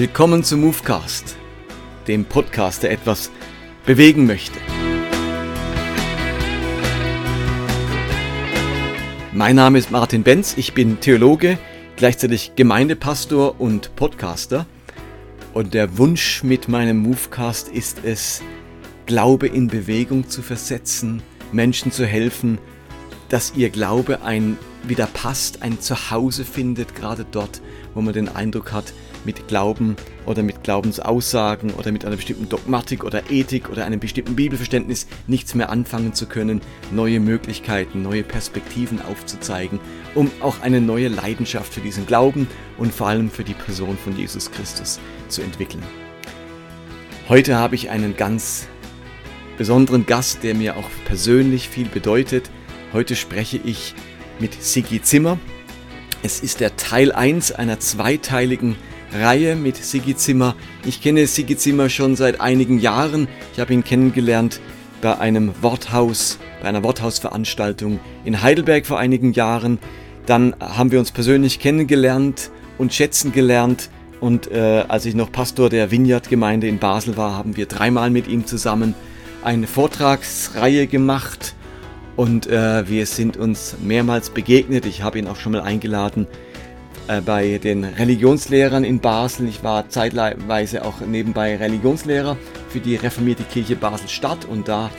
Willkommen zum Movecast, dem Podcast, der etwas bewegen möchte. Mein Name ist Martin Benz, ich bin Theologe, gleichzeitig Gemeindepastor und Podcaster. Und der Wunsch mit meinem Movecast ist es, Glaube in Bewegung zu versetzen, Menschen zu helfen, dass ihr Glaube ein wieder passt, ein Zuhause findet, gerade dort, wo man den Eindruck hat, mit Glauben oder mit Glaubensaussagen oder mit einer bestimmten Dogmatik oder Ethik oder einem bestimmten Bibelverständnis nichts mehr anfangen zu können, neue Möglichkeiten, neue Perspektiven aufzuzeigen, um auch eine neue Leidenschaft für diesen Glauben und vor allem für die Person von Jesus Christus zu entwickeln. Heute habe ich einen ganz besonderen Gast, der mir auch persönlich viel bedeutet. Heute spreche ich mit Sigi Zimmer. Es ist der Teil 1 einer zweiteiligen Reihe mit Sigi Zimmer. Ich kenne Sigi Zimmer schon seit einigen Jahren. Ich habe ihn kennengelernt bei einem Worthaus, bei einer Worthausveranstaltung in Heidelberg vor einigen Jahren. Dann haben wir uns persönlich kennengelernt und schätzen gelernt. Und äh, als ich noch Pastor der Vineyard-Gemeinde in Basel war, haben wir dreimal mit ihm zusammen eine Vortragsreihe gemacht und äh, wir sind uns mehrmals begegnet. Ich habe ihn auch schon mal eingeladen äh, bei den Religionslehrern in Basel. Ich war zeitweise auch nebenbei Religionslehrer für die reformierte Kirche Basel-Stadt und da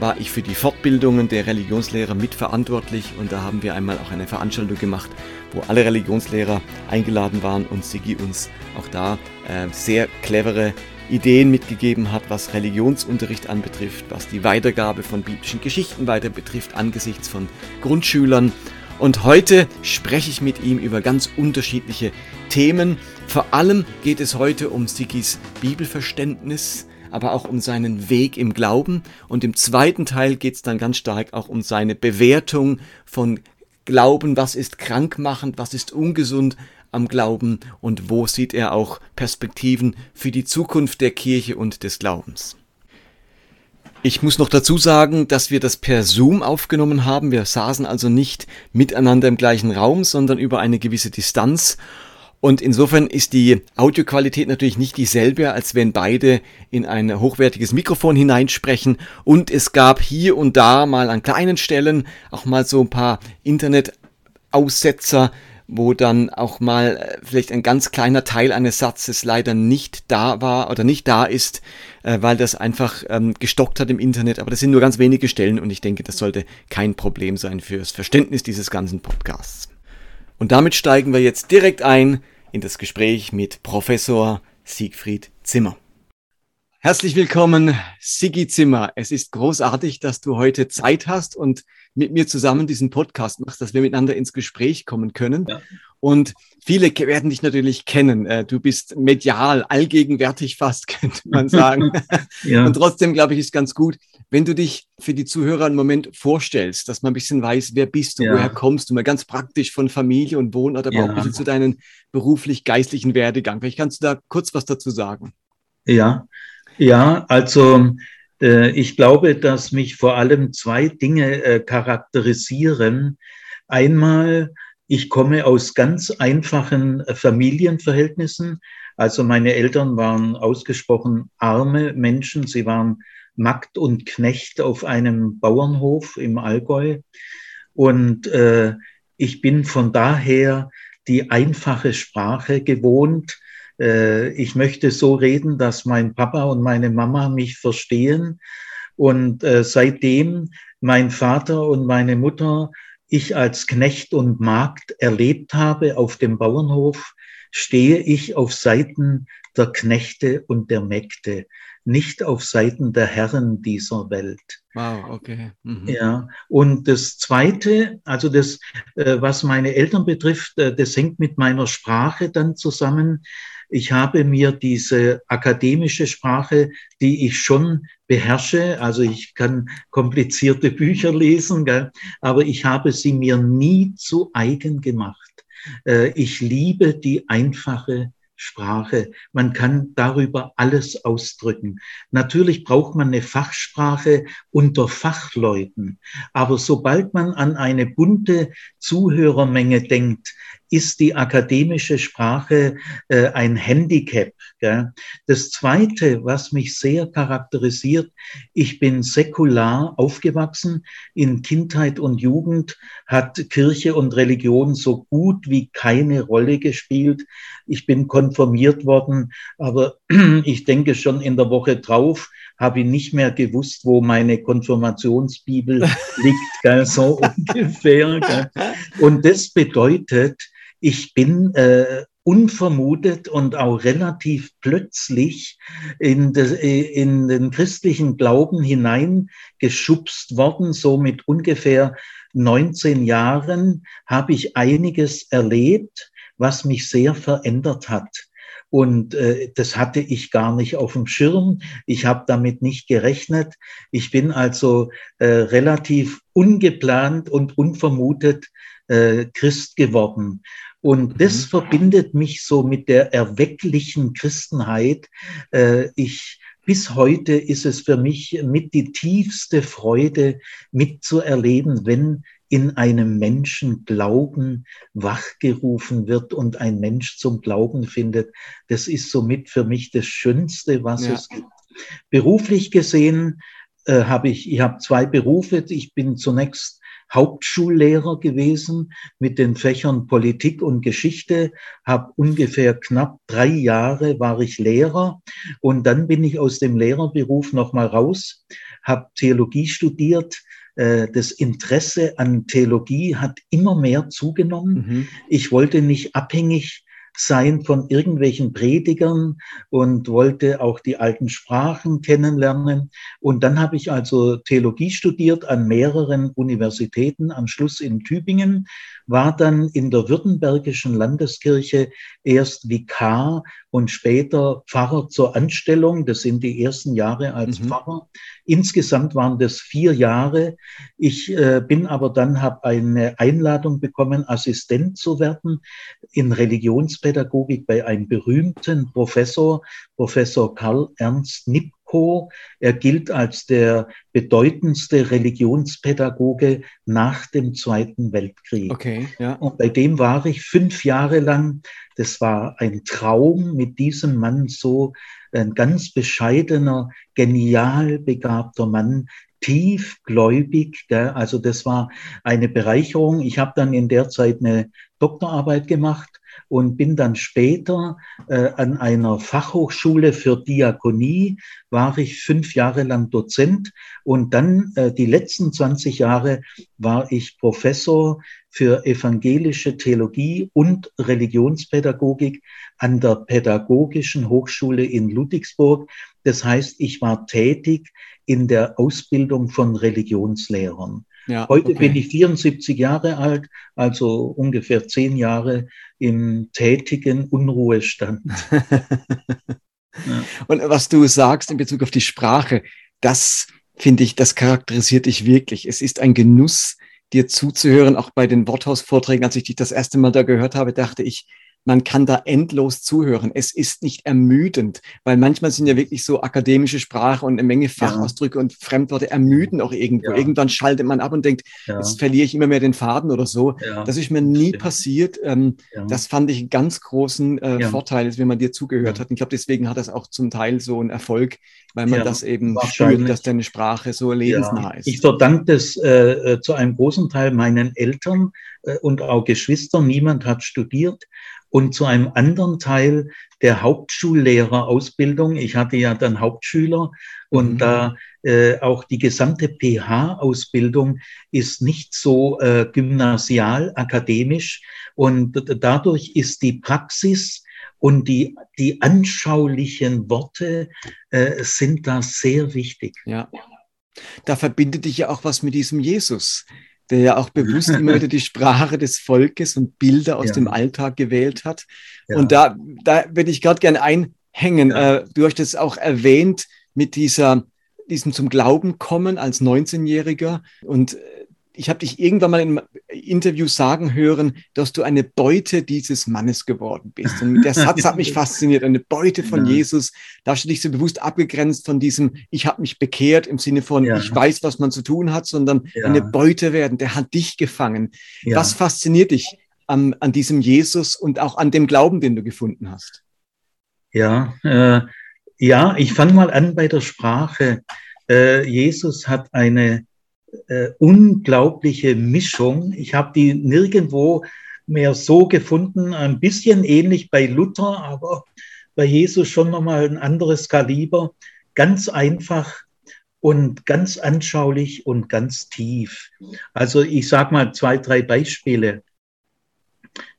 war ich für die Fortbildungen der Religionslehrer mitverantwortlich und da haben wir einmal auch eine Veranstaltung gemacht, wo alle Religionslehrer eingeladen waren und Sigi uns auch da äh, sehr clevere Ideen mitgegeben hat, was Religionsunterricht anbetrifft, was die Weitergabe von biblischen Geschichten weiter betrifft angesichts von Grundschülern. Und heute spreche ich mit ihm über ganz unterschiedliche Themen. Vor allem geht es heute um Sigis Bibelverständnis, aber auch um seinen Weg im Glauben. Und im zweiten Teil geht es dann ganz stark auch um seine Bewertung von Glauben, was ist krankmachend, was ist ungesund, am Glauben und wo sieht er auch Perspektiven für die Zukunft der Kirche und des Glaubens. Ich muss noch dazu sagen, dass wir das per Zoom aufgenommen haben. Wir saßen also nicht miteinander im gleichen Raum, sondern über eine gewisse Distanz. Und insofern ist die Audioqualität natürlich nicht dieselbe, als wenn beide in ein hochwertiges Mikrofon hineinsprechen. Und es gab hier und da mal an kleinen Stellen auch mal so ein paar Internetaussetzer, wo dann auch mal äh, vielleicht ein ganz kleiner Teil eines Satzes leider nicht da war oder nicht da ist, äh, weil das einfach ähm, gestockt hat im Internet. Aber das sind nur ganz wenige Stellen und ich denke, das sollte kein Problem sein fürs Verständnis dieses ganzen Podcasts. Und damit steigen wir jetzt direkt ein in das Gespräch mit Professor Siegfried Zimmer. Herzlich willkommen, Sigi Zimmer. Es ist großartig, dass du heute Zeit hast und mit mir zusammen diesen Podcast machst, dass wir miteinander ins Gespräch kommen können. Ja. Und viele werden dich natürlich kennen. Äh, du bist medial, allgegenwärtig fast, könnte man sagen. ja. Und trotzdem, glaube ich, ist ganz gut, wenn du dich für die Zuhörer einen Moment vorstellst, dass man ein bisschen weiß, wer bist du, ja. woher kommst du, mal ganz praktisch von Familie und Wohnort, aber auch ein bisschen zu deinem beruflich-geistlichen Werdegang. Vielleicht kannst du da kurz was dazu sagen. Ja, ja, also äh, ich glaube, dass mich vor allem zwei Dinge äh, charakterisieren. Einmal, ich komme aus ganz einfachen äh, Familienverhältnissen. Also meine Eltern waren ausgesprochen arme Menschen. Sie waren Magd und Knecht auf einem Bauernhof im Allgäu. Und äh, ich bin von daher die einfache Sprache gewohnt ich möchte so reden, dass mein Papa und meine Mama mich verstehen. Und äh, seitdem mein Vater und meine Mutter ich als Knecht und Magd erlebt habe auf dem Bauernhof, stehe ich auf Seiten der Knechte und der Mägde, nicht auf Seiten der Herren dieser Welt. Wow, okay. Mhm. Ja, und das Zweite, also das, äh, was meine Eltern betrifft, das hängt mit meiner Sprache dann zusammen. Ich habe mir diese akademische Sprache, die ich schon beherrsche, also ich kann komplizierte Bücher lesen, aber ich habe sie mir nie zu eigen gemacht. Äh, ich liebe die einfache Sprache. Man kann darüber alles ausdrücken. Natürlich braucht man eine Fachsprache unter Fachleuten. Aber sobald man an eine bunte Zuhörermenge denkt, ist die akademische Sprache äh, ein Handicap. Gell? Das Zweite, was mich sehr charakterisiert, ich bin säkular aufgewachsen. In Kindheit und Jugend hat Kirche und Religion so gut wie keine Rolle gespielt. Ich bin konformiert worden, aber ich denke schon in der Woche drauf habe ich nicht mehr gewusst, wo meine Konfirmationsbibel liegt, gell, so ungefähr. Gell. Und das bedeutet, ich bin äh, unvermutet und auch relativ plötzlich in, de, in den christlichen Glauben hineingeschubst worden. So mit ungefähr 19 Jahren habe ich einiges erlebt, was mich sehr verändert hat. Und äh, das hatte ich gar nicht auf dem Schirm. Ich habe damit nicht gerechnet. Ich bin also äh, relativ ungeplant und unvermutet äh, Christ geworden. Und mhm. das verbindet mich so mit der erwecklichen Christenheit. Äh, ich bis heute ist es für mich mit die tiefste Freude mitzuerleben, wenn in einem Menschen Glauben wachgerufen wird und ein Mensch zum Glauben findet. Das ist somit für mich das Schönste, was ja. es gibt. Beruflich gesehen äh, habe ich, ich habe zwei Berufe. Ich bin zunächst Hauptschullehrer gewesen mit den Fächern Politik und Geschichte, habe ungefähr knapp drei Jahre war ich Lehrer und dann bin ich aus dem Lehrerberuf nochmal raus, habe Theologie studiert, äh, das Interesse an Theologie hat immer mehr zugenommen. Mhm. Ich wollte nicht abhängig sein von irgendwelchen Predigern und wollte auch die alten Sprachen kennenlernen. Und dann habe ich also Theologie studiert an mehreren Universitäten, am Schluss in Tübingen, war dann in der Württembergischen Landeskirche erst Vikar und später Pfarrer zur Anstellung. Das sind die ersten Jahre als mhm. Pfarrer. Insgesamt waren das vier Jahre. Ich äh, bin aber dann, habe eine Einladung bekommen, Assistent zu werden in Religionspädagogik bei einem berühmten Professor, Professor Karl Ernst Nipp Co. Er gilt als der bedeutendste Religionspädagoge nach dem Zweiten Weltkrieg. Okay, ja. Und bei dem war ich fünf Jahre lang. Das war ein Traum, mit diesem Mann so ein ganz bescheidener, genial begabter Mann, tiefgläubig. Gell? Also das war eine Bereicherung. Ich habe dann in der Zeit eine Doktorarbeit gemacht und bin dann später äh, an einer Fachhochschule für Diakonie, war ich fünf Jahre lang Dozent und dann äh, die letzten 20 Jahre war ich Professor für evangelische Theologie und Religionspädagogik an der Pädagogischen Hochschule in Ludwigsburg. Das heißt, ich war tätig in der Ausbildung von Religionslehrern. Ja, Heute okay. bin ich 74 Jahre alt, also ungefähr zehn Jahre im tätigen Unruhestand. ja. Und was du sagst in Bezug auf die Sprache, das finde ich, das charakterisiert dich wirklich. Es ist ein Genuss, dir zuzuhören. Auch bei den Worthaus-Vorträgen, als ich dich das erste Mal da gehört habe, dachte ich, man kann da endlos zuhören. Es ist nicht ermüdend, weil manchmal sind ja wirklich so akademische Sprache und eine Menge Fachausdrücke ja. und Fremdworte ermüden auch irgendwo. Ja. Irgendwann schaltet man ab und denkt, ja. jetzt verliere ich immer mehr den Faden oder so. Das ist mir nie Stimmt. passiert. Ähm, das fand ich einen ganz großen äh, Vorteil, wenn man dir zugehört hat. Und ich glaube, deswegen hat das auch zum Teil so einen Erfolg, weil man das eben spürt, dass deine Sprache so lebensnah ist. Ich verdanke das äh, äh, zu einem großen Teil meinen Eltern äh, und auch Geschwistern. Niemand hat studiert und zu einem anderen Teil der Hauptschullehrerausbildung. Ich hatte ja dann Hauptschüler und mhm. da äh, auch die gesamte PH-Ausbildung ist nicht so äh, gymnasial, akademisch und dadurch ist die Praxis und die, die anschaulichen Worte äh, sind da sehr wichtig. Ja. Da verbindet dich ja auch was mit diesem Jesus der ja auch bewusst immer wieder die Sprache des Volkes und Bilder aus ja. dem Alltag gewählt hat. Ja. Und da, da würde ich gerade gerne einhängen. Ja. Äh, du hast es auch erwähnt mit dieser, diesem zum Glauben kommen als 19-Jähriger. Und äh, ich habe dich irgendwann mal im Interview sagen hören, dass du eine Beute dieses Mannes geworden bist. Und der Satz hat mich fasziniert, eine Beute von ja. Jesus. Da hast du dich so bewusst abgegrenzt von diesem, ich habe mich bekehrt im Sinne von, ja. ich weiß, was man zu tun hat, sondern ja. eine Beute werden. Der hat dich gefangen. Was fasziniert dich an, an diesem Jesus und auch an dem Glauben, den du gefunden hast? Ja, äh, ja, ich fange mal an bei der Sprache. Äh, Jesus hat eine äh, unglaubliche Mischung. Ich habe die nirgendwo mehr so gefunden, ein bisschen ähnlich bei Luther, aber bei Jesus schon nochmal ein anderes Kaliber. Ganz einfach und ganz anschaulich und ganz tief. Also ich sage mal zwei, drei Beispiele.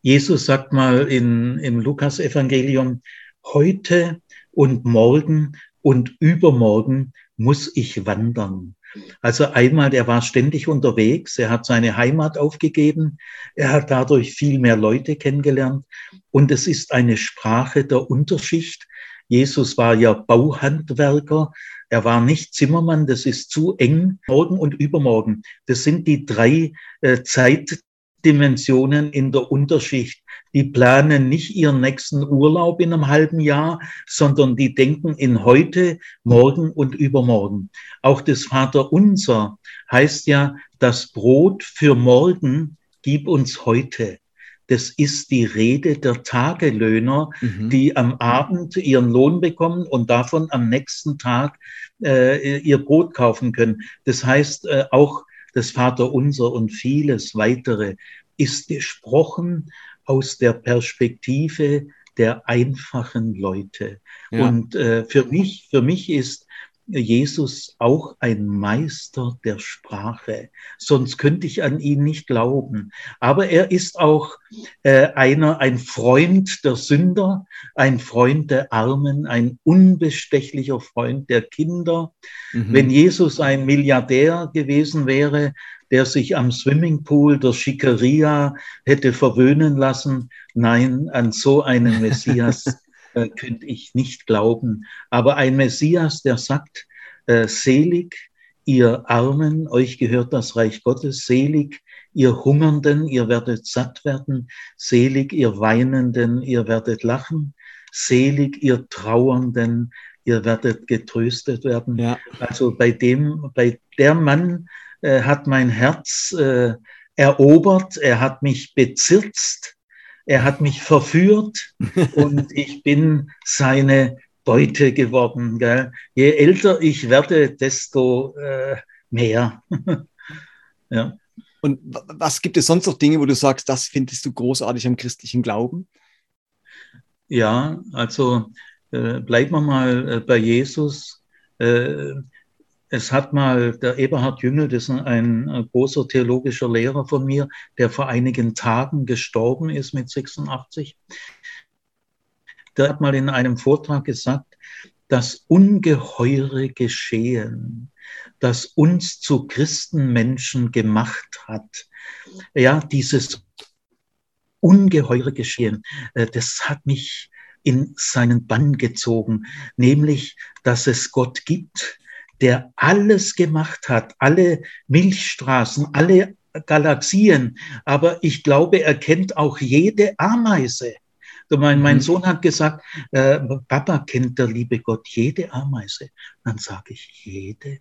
Jesus sagt mal in, im Lukas-Evangelium, heute und morgen und übermorgen muss ich wandern. Also einmal, der war ständig unterwegs, er hat seine Heimat aufgegeben, er hat dadurch viel mehr Leute kennengelernt und es ist eine Sprache der Unterschicht. Jesus war ja Bauhandwerker, er war nicht Zimmermann, das ist zu eng. Morgen und übermorgen, das sind die drei äh, Zeitdimensionen in der Unterschicht. Die planen nicht ihren nächsten Urlaub in einem halben Jahr, sondern die denken in heute, morgen und übermorgen. Auch das Vaterunser heißt ja, das Brot für morgen gib uns heute. Das ist die Rede der Tagelöhner, mhm. die am Abend ihren Lohn bekommen und davon am nächsten Tag äh, ihr Brot kaufen können. Das heißt, äh, auch das Vaterunser und vieles weitere ist gesprochen aus der Perspektive der einfachen Leute. Ja. Und äh, für mich, für mich ist Jesus auch ein Meister der Sprache. Sonst könnte ich an ihn nicht glauben. Aber er ist auch äh, einer, ein Freund der Sünder, ein Freund der Armen, ein unbestechlicher Freund der Kinder. Mhm. Wenn Jesus ein Milliardär gewesen wäre, der sich am Swimmingpool der Schickeria hätte verwöhnen lassen. Nein, an so einen Messias äh, könnte ich nicht glauben. Aber ein Messias, der sagt, äh, selig, ihr Armen, euch gehört das Reich Gottes, selig, ihr Hungernden, ihr werdet satt werden, selig, ihr Weinenden, ihr werdet lachen, selig, ihr Trauernden, ihr werdet getröstet werden. Ja. Also bei dem, bei der Mann, äh, hat mein Herz äh, erobert, er hat mich bezirzt, er hat mich verführt und ich bin seine Beute geworden. Gell? Je älter ich werde, desto äh, mehr. ja. Und was gibt es sonst noch Dinge, wo du sagst, das findest du großartig am christlichen Glauben? Ja, also äh, bleiben wir mal äh, bei Jesus. Äh, es hat mal der Eberhard Jüngel, das ist ein, ein großer theologischer Lehrer von mir, der vor einigen Tagen gestorben ist mit 86. Der hat mal in einem Vortrag gesagt, das ungeheure Geschehen, das uns zu Christenmenschen gemacht hat, ja, dieses ungeheure Geschehen, äh, das hat mich in seinen Bann gezogen, nämlich, dass es Gott gibt, der alles gemacht hat, alle Milchstraßen, alle Galaxien. Aber ich glaube, er kennt auch jede Ameise. Mein, mein mhm. Sohn hat gesagt, äh, Papa kennt der liebe Gott jede Ameise. Dann sage ich, jede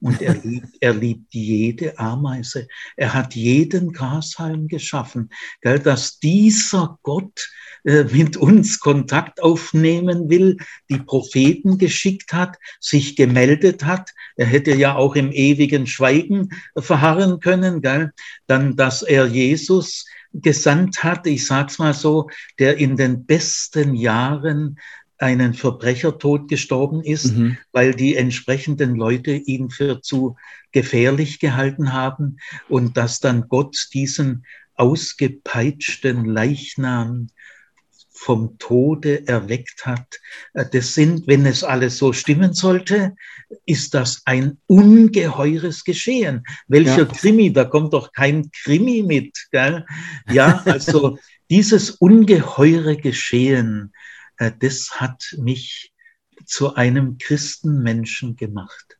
und er liebt, er liebt jede Ameise. Er hat jeden Grashalm geschaffen. Gell, dass dieser Gott äh, mit uns Kontakt aufnehmen will, die Propheten geschickt hat, sich gemeldet hat. Er hätte ja auch im ewigen Schweigen verharren können. Gell? Dann, dass er Jesus gesandt hat, ich sag's mal so, der in den besten Jahren einen Verbrechertod gestorben ist, mhm. weil die entsprechenden Leute ihn für zu gefährlich gehalten haben und dass dann Gott diesen ausgepeitschten Leichnam vom Tode erweckt hat. Das sind, wenn es alles so stimmen sollte, ist das ein ungeheures Geschehen. Welcher ja. Krimi? Da kommt doch kein Krimi mit. Gell? Ja, also dieses ungeheure Geschehen, äh, das hat mich zu einem Christenmenschen gemacht.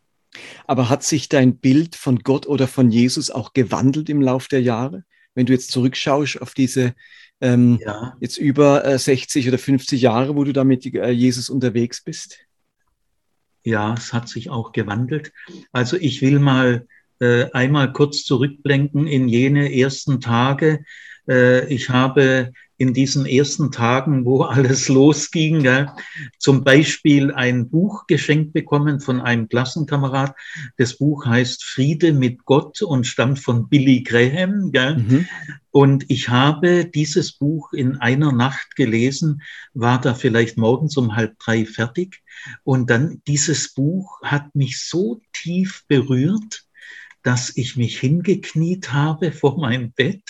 Aber hat sich dein Bild von Gott oder von Jesus auch gewandelt im Lauf der Jahre? Wenn du jetzt zurückschaust auf diese ähm, ja. jetzt über äh, 60 oder 50 Jahre, wo du da mit äh, Jesus unterwegs bist? Ja, es hat sich auch gewandelt. Also ich will mal äh, einmal kurz zurückblenken in jene ersten Tage, Äh, ich habe in diesen ersten Tagen, wo alles losging, gell, zum Beispiel ein Buch geschenkt bekommen von einem Klassenkamerad. Das Buch heißt Friede mit Gott und stammt von Billy Graham. Gell. Mhm. Und ich habe dieses Buch in einer Nacht gelesen, war da vielleicht morgens um halb drei fertig. Und dann dieses Buch hat mich so tief berührt, dass ich mich hingekniet habe vor meinem Bett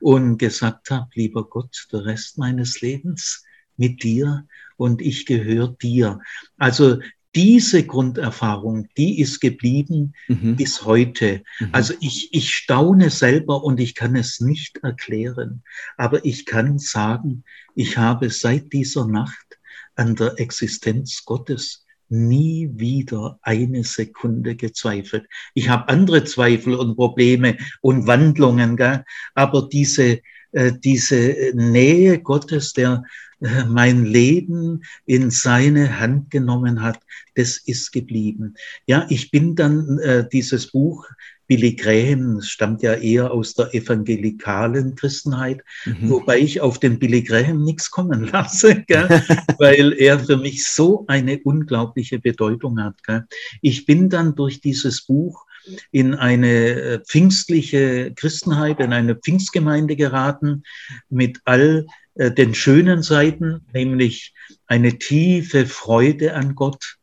und gesagt habe, lieber Gott, der Rest meines Lebens mit dir und ich gehöre dir. Also diese Grunderfahrung, die ist geblieben mhm. bis heute. Mhm. Also ich, ich staune selber und ich kann es nicht erklären, aber ich kann sagen, ich habe seit dieser Nacht an der Existenz Gottes nie wieder eine Sekunde gezweifelt. Ich habe andere Zweifel und Probleme und Wandlungen, gell? aber diese, äh, diese Nähe Gottes, der äh, mein Leben in seine Hand genommen hat, das ist geblieben. Ja, ich bin dann äh, dieses Buch Billy Graham stammt ja eher aus der evangelikalen Christenheit, mhm. wobei ich auf den Billy Graham nichts kommen lasse, gell? weil er für mich so eine unglaubliche Bedeutung hat. Gell? Ich bin dann durch dieses Buch in eine äh, pfingstliche Christenheit, in eine Pfingstgemeinde geraten, mit all äh, den schönen Seiten, nämlich eine tiefe Freude an Gott,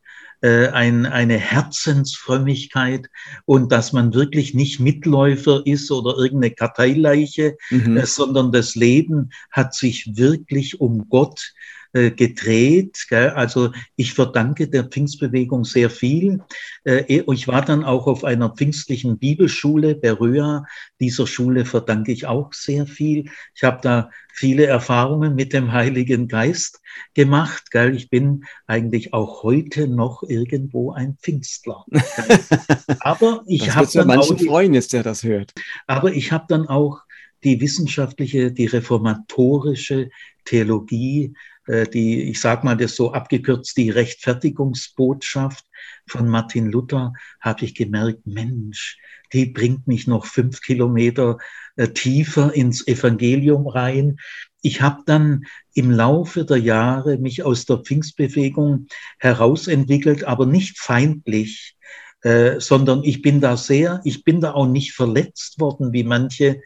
äh, ein, eine Herzensfrömmigkeit und dass man wirklich nicht Mitläufer ist oder irgendeine Karteileiche, mhm. äh, sondern das Leben hat sich wirklich um Gott äh, gedreht. Gell? Also ich verdanke der Pfingstbewegung sehr viel. Äh, ich war dann auch auf einer pfingstlichen Bibelschule, Beröa. Dieser Schule verdanke ich auch sehr viel. Ich habe da viele Erfahrungen mit dem Heiligen Geist gemacht. Gell? Ich bin eigentlich auch heute noch irgendwo ein Pfingstler. Aber ich habe dann manchen auch, freuen jetzt, der das hört. Aber ich habe dann auch die wissenschaftliche, die reformatorische Theologie die, ich sage mal das so abgekürzt, die Rechtfertigungsbotschaft von Martin Luther, habe ich gemerkt, Mensch, die bringt mich noch fünf Kilometer äh, tiefer ins Evangelium rein. Ich habe dann im Laufe der Jahre mich aus der Pfingstbewegung herausentwickelt, aber nicht feindlich, äh, sondern ich bin da sehr, ich bin da auch nicht verletzt worden, wie manche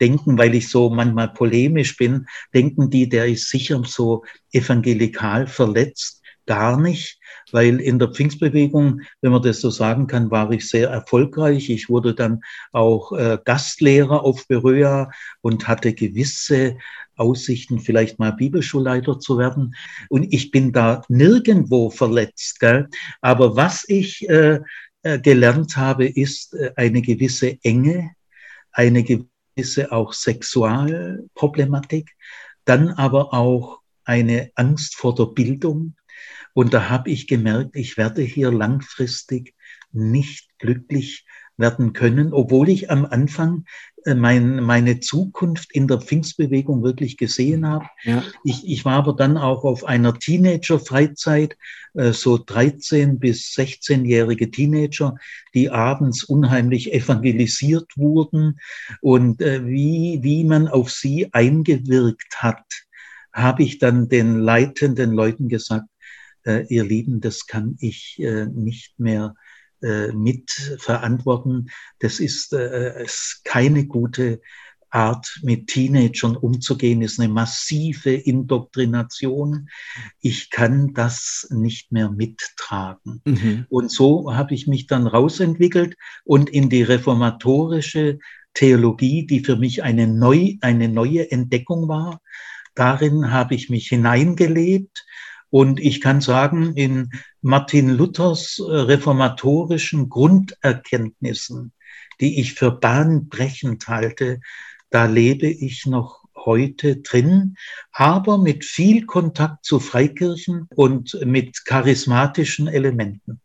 denken, weil ich so manchmal polemisch bin, denken die, der ist sicher so evangelikal verletzt. Gar nicht, weil in der Pfingstbewegung, wenn man das so sagen kann, war ich sehr erfolgreich. Ich wurde dann auch äh, Gastlehrer auf Beröa und hatte gewisse Aussichten, vielleicht mal Bibelschulleiter zu werden. Und ich bin da nirgendwo verletzt. Gell? Aber was ich äh, gelernt habe, ist äh, eine gewisse Enge, eine gewisse auch Sexualproblematik, dann aber auch eine Angst vor der Bildung. Und da habe ich gemerkt, ich werde hier langfristig nicht glücklich werden können, obwohl ich am Anfang äh, mein, meine Zukunft in der Pfingstbewegung wirklich gesehen habe. Ja. Ich, ich war aber dann auch auf einer Teenager-Freizeit, äh, so 13- bis 16-jährige Teenager, die abends unheimlich evangelisiert wurden und äh, wie, wie man auf sie eingewirkt hat, habe ich dann den leitenden Leuten gesagt, ihr Lieben, das kann ich nicht mehr äh, mitverantworten. Das ist, äh, ist keine gute Art, mit Teenagern umzugehen, ist eine massive Indoktrination. Ich kann das nicht mehr mittragen. Mhm. Und so habe ich mich dann rausentwickelt und in die reformatorische Theologie, die für mich eine, neu, eine neue Entdeckung war. Darin habe ich mich hineingelebt und ich kann sagen, in Martin Luthers äh, reformatorischen Grunderkenntnissen, die ich für bahnbrechend halte, da lebe ich noch heute drin, aber mit viel Kontakt zu Freikirchen und mit charismatischen Elementen.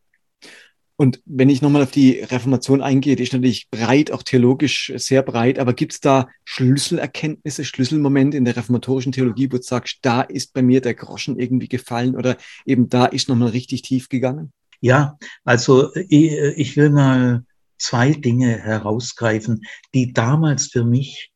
Und wenn ich nochmal auf die Reformation eingehe, die ist natürlich breit, auch theologisch sehr breit, aber gibt es da Schlüsselerkenntnisse, Schlüsselmomente in der reformatorischen Theologie, wo du sagst, da ist bei mir der Groschen irgendwie gefallen oder eben da ist nochmal richtig tief gegangen? Ja, also ich, ich will mal zwei Dinge herausgreifen, die damals für mich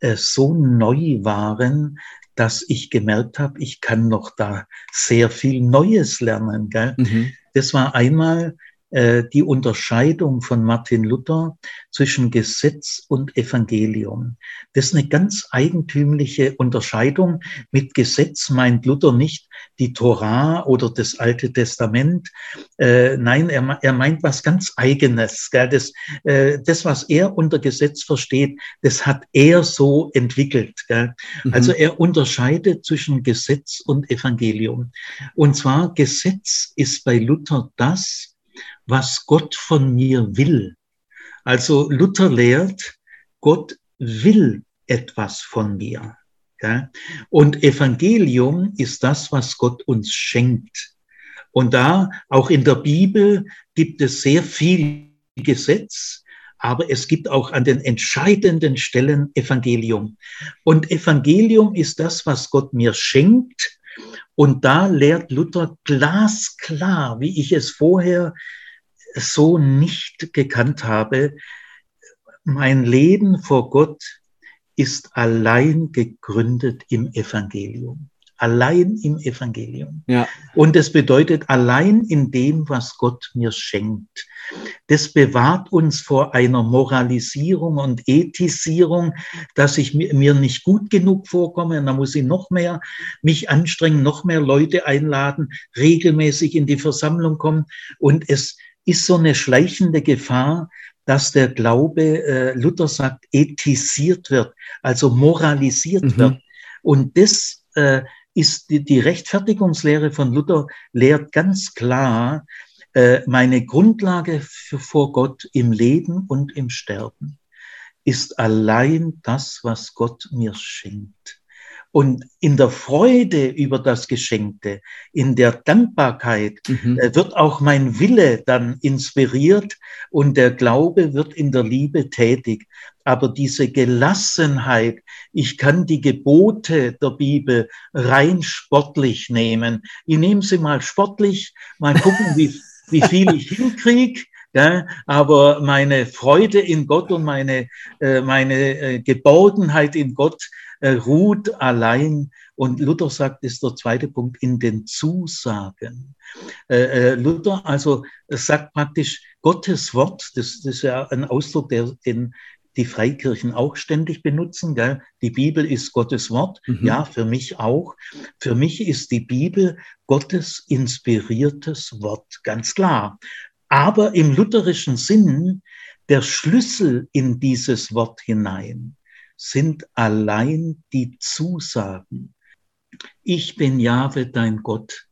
äh, so neu waren, dass ich gemerkt habe, ich kann noch da sehr viel Neues lernen. Gell? Mhm. Das war einmal äh, die Unterscheidung von Martin Luther zwischen Gesetz und Evangelium. Das ist eine ganz eigentümliche Unterscheidung. Mit Gesetz meint Luther nicht die Torah oder das Alte Testament. Äh, nein, er, er, meint was ganz Eigenes. Gell? Das, äh, das, was er unter Gesetz versteht, das hat er so entwickelt. Gell? Mhm. Also er unterscheidet zwischen Gesetz und Evangelium. Und zwar Gesetz ist bei Luther das, was Gott von mir will. Also Luther lehrt, Gott will etwas von mir. Und Evangelium ist das, was Gott uns schenkt. Und da, auch in der Bibel, gibt es sehr viel Gesetz, aber es gibt auch an den entscheidenden Stellen Evangelium. Und Evangelium ist das, was Gott mir schenkt. Und da lehrt Luther glasklar, wie ich es vorher so nicht gekannt habe. Mein Leben vor Gott ist allein gegründet im Evangelium. Allein im Evangelium. Ja. Und es bedeutet allein in dem, was Gott mir schenkt. Das bewahrt uns vor einer Moralisierung und Ethisierung, dass ich mir nicht gut genug vorkomme. Und da muss ich noch mehr mich anstrengen, noch mehr Leute einladen, regelmäßig in die Versammlung kommen. Und es ist so eine schleichende Gefahr, dass der Glaube, äh, Luther sagt, ethisiert wird, also moralisiert mhm. wird. Und das äh, ist die, die Rechtfertigungslehre von Luther lehrt ganz klar, äh, meine Grundlage für, vor Gott im Leben und im Sterben ist allein das, was Gott mir schenkt. Und in der Freude über das Geschenkte, in der Dankbarkeit mhm. Äh, wird auch mein Wille dann inspiriert und der Glaube wird in der Liebe tätig. Aber diese Gelassenheit, ich kann die Gebote der Bibel rein sportlich nehmen. Ich nehme sie mal sportlich, mal gucken, wie, wie viel ich hinkriege. Ja, aber meine Freude in Gott und meine, äh, meine äh, Geborgenheit in Gott, äh, ruht allein. Und Luther sagt, ist der zweite Punkt, in den Zusagen. Äh, äh, Luther also sagt praktisch, Gottes Wort, das, das ist ja ein Ausdruck, der, den die Freikirchen auch ständig benutzen. Gell? Die Bibel ist Gottes Wort. Mhm. Ja, für mich auch. Für mich ist die Bibel Gottes inspiriertes Wort, ganz klar. Aber im lutherischen Sinn der Schlüssel in dieses Wort hinein sind allein die Zusagen. Ich bin Jahwe, dein Gott,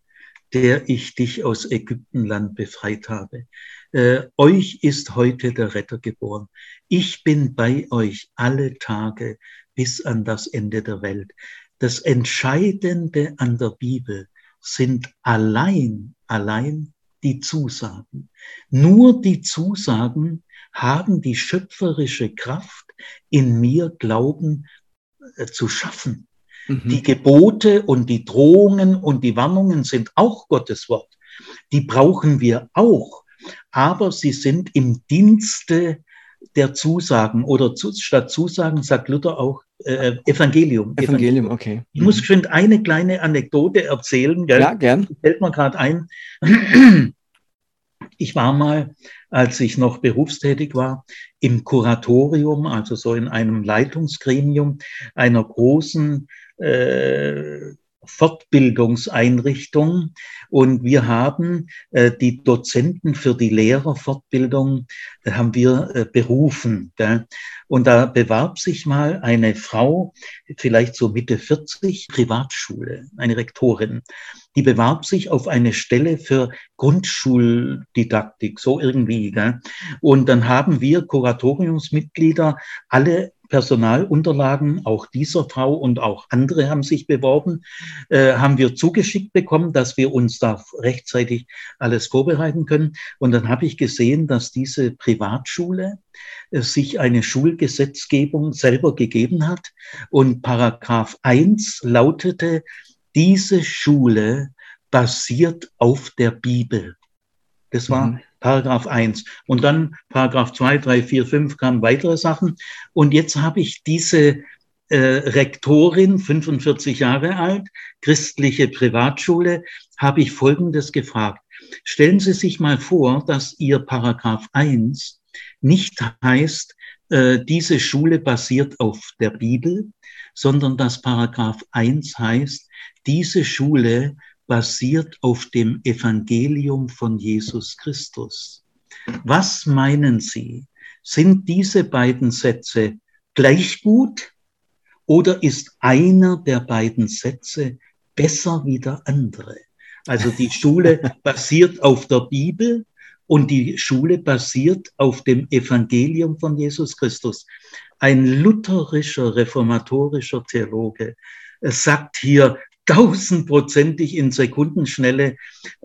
der ich dich aus Ägyptenland befreit habe. Äh, euch ist heute der Retter geboren. Ich bin bei euch alle Tage bis an das Ende der Welt. Das Entscheidende an der Bibel sind allein, allein die Zusagen. Nur die Zusagen haben die schöpferische Kraft, in mir Glauben äh, zu schaffen. Mhm. Die Gebote und die Drohungen und die Warnungen sind auch Gottes Wort. Die brauchen wir auch, aber sie sind im Dienste der Zusagen oder zu, statt Zusagen sagt Luther auch äh, Evangelium. Evangelium, okay. Ich muss geschwind eine kleine Anekdote erzählen. Gell? Ja, gern. Fällt mir gerade ein. Ich war mal, als ich noch berufstätig war, im Kuratorium, also so in einem Leitungsgremium einer großen äh, Fortbildungseinrichtung und wir haben äh, die Dozenten für die Lehrerfortbildung äh, haben wir äh, berufen. Gell? Und da bewarb sich mal eine Frau, vielleicht so Mitte 40, Privatschule, eine Rektorin. Die bewarb sich auf eine Stelle für Grundschuldidaktik, so irgendwie. Gell? Und dann haben wir Kuratoriumsmitglieder alle Personalunterlagen, auch dieser Frau und auch andere haben sich beworben, äh, haben wir zugeschickt bekommen, dass wir uns da rechtzeitig alles vorbereiten können. Und dann habe ich gesehen, dass diese Privatschule äh, sich eine Schulgesetzgebung selber gegeben hat. Und Paragraph 1 lautete, diese Schule basiert auf der Bibel. Das war mhm. Paragraph 1. Und dann Paragraph 2, 3, 4, 5 kamen weitere Sachen. Und jetzt habe ich diese äh, Rektorin, 45 Jahre alt, christliche Privatschule, habe ich Folgendes gefragt. Stellen Sie sich mal vor, dass Ihr Paragraph 1 nicht heißt, äh, diese Schule basiert auf der Bibel, sondern dass Paragraph 1 heißt, diese Schule basiert auf dem Evangelium von Jesus Christus. Was meinen Sie? Sind diese beiden Sätze gleich gut oder ist einer der beiden Sätze besser wie der andere? Also die Schule basiert auf der Bibel und die Schule basiert auf dem Evangelium von Jesus Christus. Ein lutherischer, reformatorischer Theologe sagt hier tausendprozentig in Sekundenschnelle,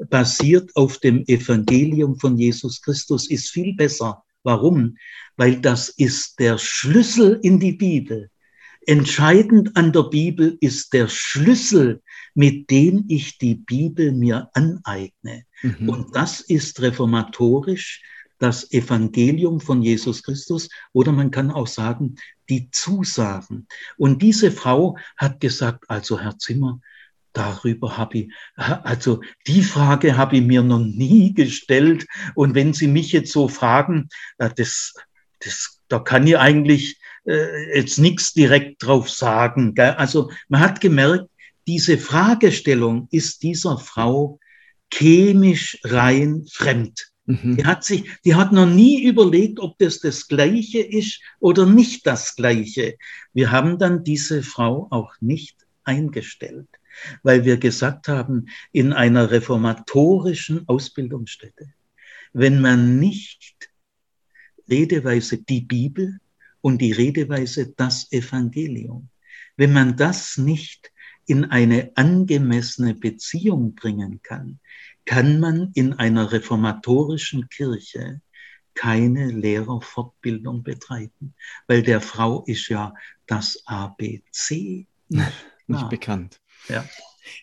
basiert auf dem Evangelium von Jesus Christus, ist viel besser. Warum? Weil das ist der Schlüssel in die Bibel. Entscheidend an der Bibel ist der Schlüssel, mit dem ich die Bibel mir aneigne. Mhm. Und das ist reformatorisch das Evangelium von Jesus Christus oder man kann auch sagen, die Zusagen. Und diese Frau hat gesagt, also Herr Zimmer, darüber habe ich, also die Frage habe ich mir noch nie gestellt. Und wenn Sie mich jetzt so fragen, das, das, da kann ich eigentlich äh, jetzt nichts direkt drauf sagen. Also man hat gemerkt, diese Fragestellung ist dieser Frau chemisch rein fremd. Mhm. Die hat sich, die hat noch nie überlegt, ob das das Gleiche ist oder nicht das Gleiche. Wir haben dann diese Frau auch nicht eingestellt, weil wir gesagt haben, in einer reformatorischen Ausbildungsstätte, wenn man nicht Redeweise die Bibel und die Redeweise das Evangelium. Wenn man das nicht in eine angemessene Beziehung bringen kann, kann man in einer reformatorischen Kirche keine Lehrerfortbildung betreiben, weil der Frau ist ja das ABC nicht, nicht bekannt. Ja.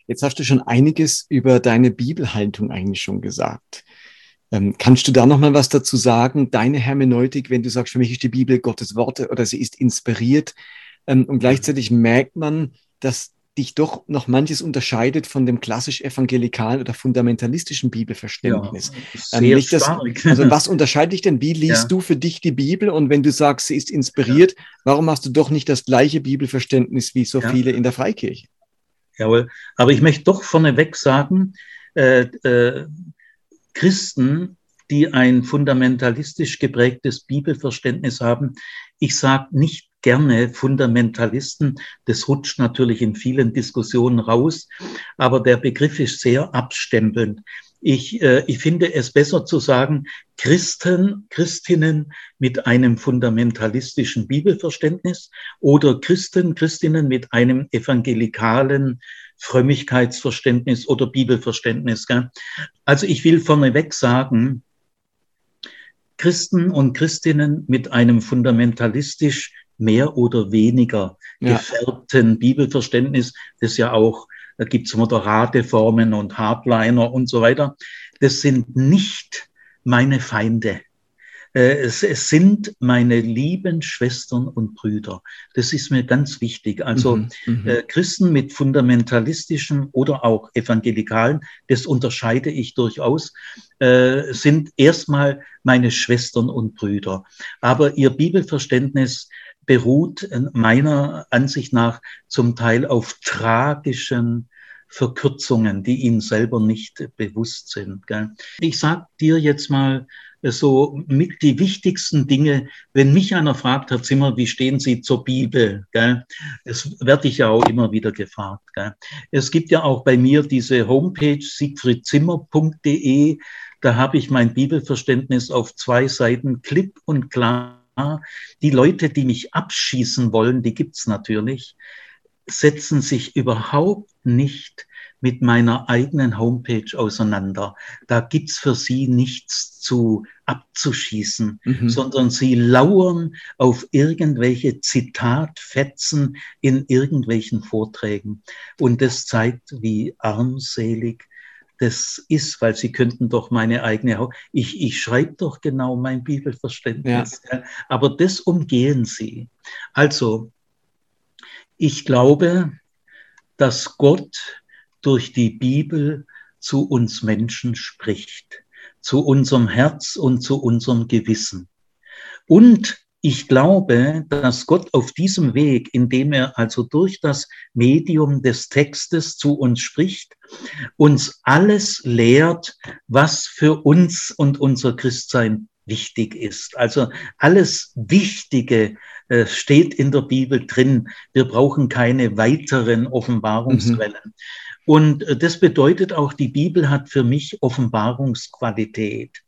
Jetzt hast du schon einiges über deine Bibelhaltung eigentlich schon gesagt. Ähm, kannst du da noch mal was dazu sagen? Deine Hermeneutik, wenn du sagst, für mich ist die Bibel Gottes Worte oder sie ist inspiriert. Ähm, und gleichzeitig merkt man, dass dich doch noch manches unterscheidet von dem klassisch-evangelikalen oder fundamentalistischen Bibelverständnis. Ja, ähm, sehr das, also was unterscheidet dich denn? Wie liest ja. du für dich die Bibel? Und wenn du sagst, sie ist inspiriert, warum hast du doch nicht das gleiche Bibelverständnis wie so ja. viele in der Freikirche? Jawohl, aber ich möchte doch vorneweg sagen, äh, äh, Christen, die ein fundamentalistisch geprägtes Bibelverständnis haben, ich sage nicht gerne Fundamentalisten, das rutscht natürlich in vielen Diskussionen raus, aber der Begriff ist sehr abstempelnd. Ich, äh, ich finde es besser zu sagen, Christen, Christinnen mit einem fundamentalistischen Bibelverständnis oder Christen, Christinnen mit einem evangelikalen Frömmigkeitsverständnis oder Bibelverständnis. Gell? Also ich will vorneweg sagen, Christen und Christinnen mit einem fundamentalistisch mehr oder weniger gefärbten ja. Bibelverständnis, das ja auch, da gibt's moderate Formen und Hardliner und so weiter, das sind nicht meine Feinde. Äh, es, es, sind meine lieben Schwestern und Brüder. Das ist mir ganz wichtig. Also mhm, mhm, äh, Christen mit fundamentalistischen oder auch evangelikalen, das unterscheide ich durchaus, äh, sind erstmal meine Schwestern und Brüder. Aber ihr Bibelverständnis beruht meiner Ansicht nach zum Teil auf tragischen Verkürzungen, die ihnen selber nicht bewusst sind. Gell? Ich sag dir jetzt mal so mit die wichtigsten Dinge, wenn mich einer fragt, Herr Zimmer, wie stehen Sie zur Bibel? Gell? Das werde ich ja auch immer wieder gefragt. Gell? Es gibt ja auch bei mir diese Homepage siegfriedzimmer.de. Da habe ich mein Bibelverständnis auf zwei Seiten klipp und klar. Die Leute, die mich abschießen wollen, die gibt's natürlich, setzen sich überhaupt nicht mit meiner eigenen Homepage auseinander. Da gibt's für sie nichts zu abzuschießen, mhm. sondern sie lauern auf irgendwelche Zitatfetzen in irgendwelchen Vorträgen. Und das zeigt, wie armselig das ist, weil sie könnten doch meine eigene Haut. Ich, ich schreibe doch genau mein Bibelverständnis. Ja. Aber das umgehen sie. Also, Ich glaube, dass Gott durch die Bibel zu uns Menschen spricht, zu unserem Herz und zu unserem Gewissen. Und ich glaube, dass Gott auf diesem Weg, indem er also durch das Medium des Textes zu uns spricht, uns alles lehrt, was für uns und unser Christsein wichtig ist. Also alles Wichtige äh, steht in der Bibel drin. Wir brauchen keine weiteren Offenbarungsquellen. Mhm. Und äh, das bedeutet auch, die Bibel hat für mich Offenbarungsqualität.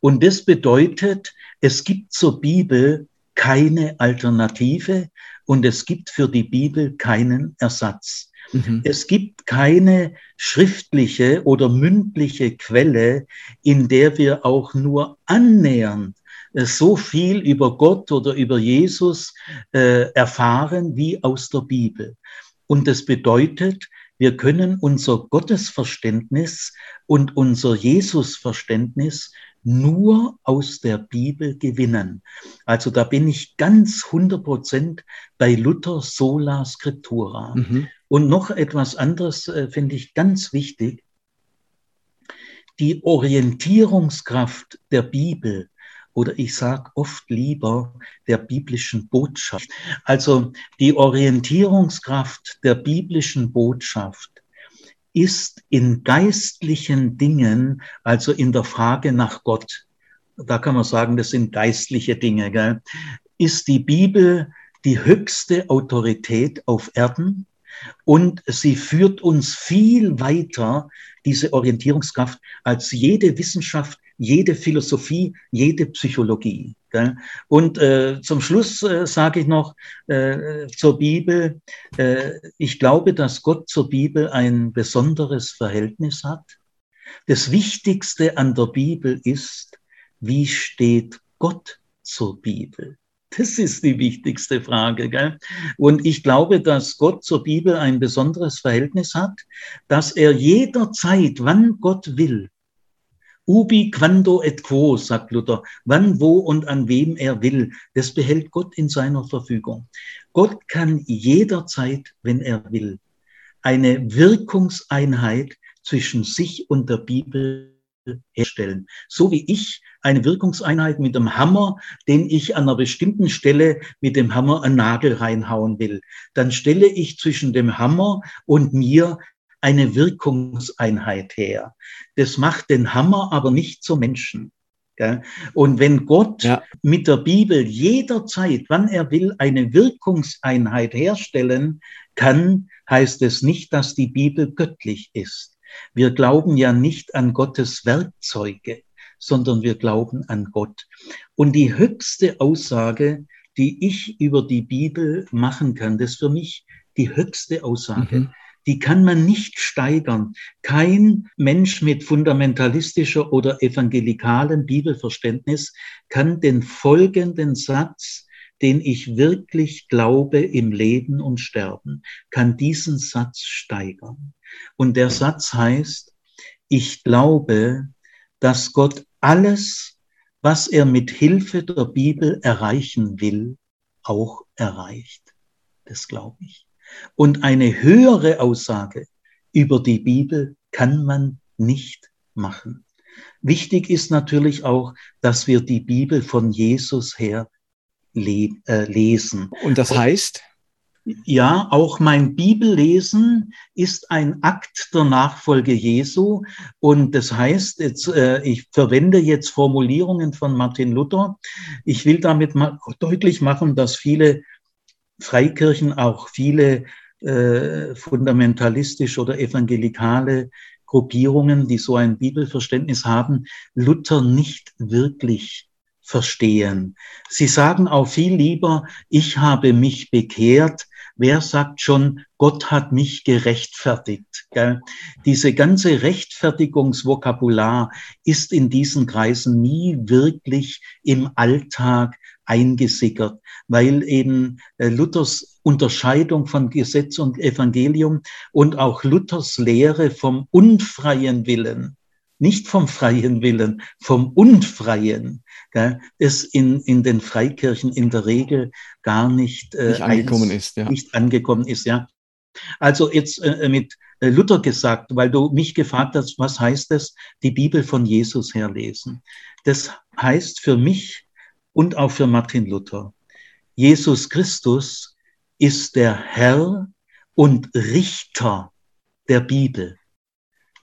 Und das bedeutet, es gibt zur Bibel keine Alternative und es gibt für die Bibel keinen Ersatz. Mhm. Es gibt keine schriftliche oder mündliche Quelle, in der wir auch nur annähernd äh, so viel über Gott oder über Jesus äh, erfahren wie aus der Bibel. Und das bedeutet, wir können unser Gottesverständnis und unser Jesusverständnis nur aus der Bibel gewinnen. Also da bin ich ganz 100 Prozent bei Luther sola scriptura. Mhm. Und noch etwas anderes äh, finde ich ganz wichtig. Die Orientierungskraft der Bibel oder ich sage oft lieber der biblischen Botschaft. Also die Orientierungskraft der biblischen Botschaft ist in geistlichen Dingen, also in der Frage nach Gott, da kann man sagen, das sind geistliche Dinge, gell? ist die Bibel die höchste Autorität auf Erden und sie führt uns viel weiter, diese Orientierungskraft, als jede Wissenschaft, jede Philosophie, jede Psychologie. Gell? Und äh, zum Schluss äh, sage ich noch äh, zur Bibel, äh, ich glaube, dass Gott zur Bibel ein besonderes Verhältnis hat. Das Wichtigste an der Bibel ist, wie steht Gott zur Bibel? Das ist die wichtigste Frage. Gell? Und ich glaube, dass Gott zur Bibel ein besonderes Verhältnis hat, dass er jederzeit, wann Gott will, Ubi quando et quo, sagt Luther, wann, wo und an wem er will, das behält Gott in seiner Verfügung. Gott kann jederzeit, wenn er will, eine Wirkungseinheit zwischen sich und der Bibel herstellen. So wie ich eine Wirkungseinheit mit dem Hammer, den ich an einer bestimmten Stelle mit dem Hammer einen Nagel reinhauen will, dann stelle ich zwischen dem Hammer und mir eine Wirkungseinheit her. Das macht den Hammer aber nicht zum Menschen. Und wenn Gott ja. mit der Bibel jederzeit, wann er will, eine Wirkungseinheit herstellen kann, heißt es nicht, dass die Bibel göttlich ist. Wir glauben ja nicht an Gottes Werkzeuge, sondern wir glauben an Gott. Und die höchste Aussage, die ich über die Bibel machen kann, das ist für mich die höchste Aussage. Mhm die kann man nicht steigern. Kein Mensch mit fundamentalistischer oder evangelikalem Bibelverständnis kann den folgenden Satz, den ich wirklich glaube im Leben und Sterben, kann diesen Satz steigern. Und der Satz heißt, ich glaube, dass Gott alles, was er mit Hilfe der Bibel erreichen will, auch erreicht. Das glaube ich. Und eine höhere Aussage über die Bibel kann man nicht machen. Wichtig ist natürlich auch, dass wir die Bibel von Jesus her le äh, lesen. Und das heißt? Ja, auch mein Bibellesen ist ein Akt der Nachfolge Jesu. Und das heißt, jetzt, äh, ich verwende jetzt Formulierungen von Martin Luther. Ich will damit mal deutlich machen, dass viele Freikirchen auch viele äh, fundamentalistische oder evangelikale Gruppierungen, die so ein Bibelverständnis haben, Luther nicht wirklich verstehen. Sie sagen auch viel lieber, ich habe mich bekehrt. Wer sagt schon, Gott hat mich gerechtfertigt? Gell? Diese ganze Rechtfertigungsvokabular ist in diesen Kreisen nie wirklich im Alltag eingesickert, weil eben äh, Luthers Unterscheidung von Gesetz und Evangelium und auch Luthers Lehre vom unfreien Willen nicht vom freien Willen, vom Unfreien, gell, ist in, in den Freikirchen in der Regel gar nicht, äh, nicht angekommen ist. Ja. Nicht angekommen ist, ja. Also jetzt äh, mit äh, Luther gesagt, weil du mich gefragt hast, was heißt es, die Bibel von Jesus herlesen. Das heißt für mich und auch für Martin Luther, Jesus Christus ist der Herr und Richter der Bibel.